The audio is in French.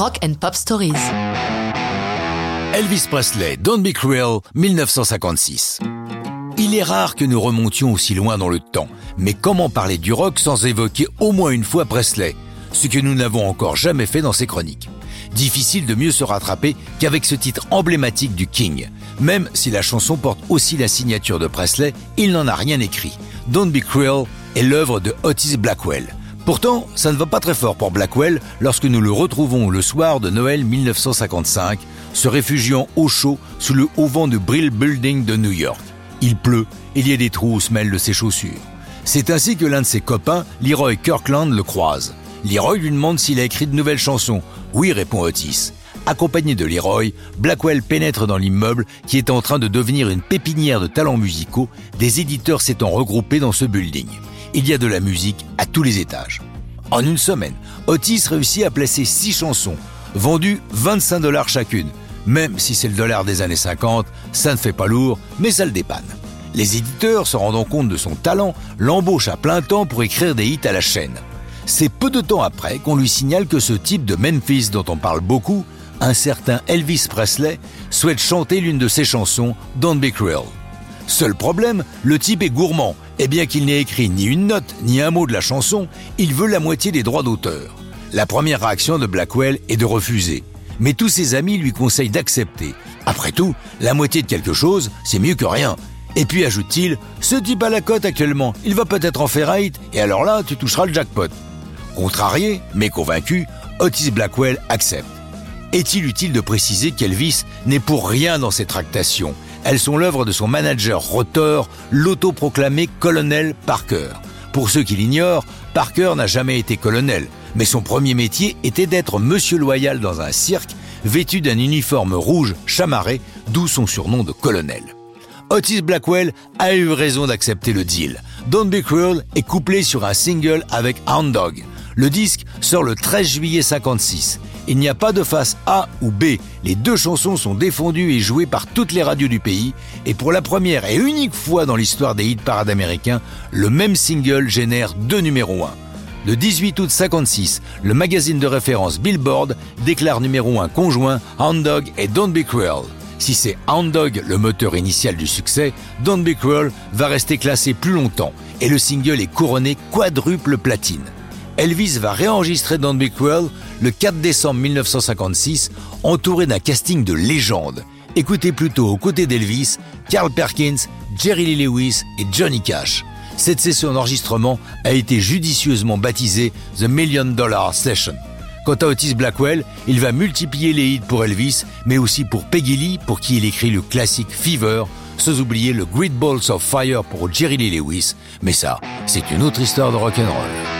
Rock and Pop Stories. Elvis Presley, Don't Be Cruel, 1956. Il est rare que nous remontions aussi loin dans le temps, mais comment parler du rock sans évoquer au moins une fois Presley? Ce que nous n'avons encore jamais fait dans ces chroniques. Difficile de mieux se rattraper qu'avec ce titre emblématique du King. Même si la chanson porte aussi la signature de Presley, il n'en a rien écrit. Don't Be Cruel est l'œuvre de Otis Blackwell. Pourtant, ça ne va pas très fort pour Blackwell lorsque nous le retrouvons le soir de Noël 1955, se réfugiant au chaud sous le haut vent de Brill Building de New York. Il pleut, il y a des trous aux semelles de ses chaussures. C'est ainsi que l'un de ses copains, Leroy Kirkland, le croise. Leroy lui demande s'il a écrit de nouvelles chansons. Oui, répond Otis. Accompagné de Leroy, Blackwell pénètre dans l'immeuble qui est en train de devenir une pépinière de talents musicaux, des éditeurs s'étant regroupés dans ce building il y a de la musique à tous les étages. En une semaine, Otis réussit à placer 6 chansons, vendues 25 dollars chacune. Même si c'est le dollar des années 50, ça ne fait pas lourd, mais ça le dépanne. Les éditeurs, se rendant compte de son talent, l'embauchent à plein temps pour écrire des hits à la chaîne. C'est peu de temps après qu'on lui signale que ce type de Memphis dont on parle beaucoup, un certain Elvis Presley, souhaite chanter l'une de ses chansons, Don't Be Cruel. Seul problème, le type est gourmand et bien qu'il n'ait écrit ni une note ni un mot de la chanson, il veut la moitié des droits d'auteur. La première réaction de Blackwell est de refuser. Mais tous ses amis lui conseillent d'accepter. Après tout, la moitié de quelque chose, c'est mieux que rien. Et puis ajoute-t-il, ce type à la cote actuellement, il va peut-être en faire et alors là, tu toucheras le jackpot. Contrarié, mais convaincu, Otis Blackwell accepte. Est-il utile de préciser qu'Elvis n'est pour rien dans ces tractations elles sont l'œuvre de son manager rotor, l'autoproclamé colonel Parker. Pour ceux qui l'ignorent, Parker n'a jamais été colonel, mais son premier métier était d'être monsieur loyal dans un cirque, vêtu d'un uniforme rouge chamarré, d'où son surnom de colonel. Otis Blackwell a eu raison d'accepter le deal. Don't Be Cruel est couplé sur un single avec Hound Dog. Le disque sort le 13 juillet 56 il n'y a pas de face A ou B. Les deux chansons sont défendues et jouées par toutes les radios du pays. Et pour la première et unique fois dans l'histoire des hit parades américains, le même single génère deux numéros 1. Le 18 août 56, le magazine de référence Billboard déclare numéro 1 conjoint Hound Dog et Don't Be Cruel. Si c'est Hound Dog le moteur initial du succès, Don't Be Cruel va rester classé plus longtemps et le single est couronné quadruple platine. Elvis va réenregistrer Don't Be Cruel le 4 décembre 1956, entouré d'un casting de légendes. Écoutez plutôt aux côtés d'Elvis, Carl Perkins, Jerry Lee Lewis et Johnny Cash. Cette session d'enregistrement a été judicieusement baptisée The Million Dollar Session. Quant à Otis Blackwell, il va multiplier les hits pour Elvis, mais aussi pour Peggy Lee, pour qui il écrit le classique Fever, sans oublier le Great Balls of Fire pour Jerry Lee Lewis. Mais ça, c'est une autre histoire de rock'n'roll.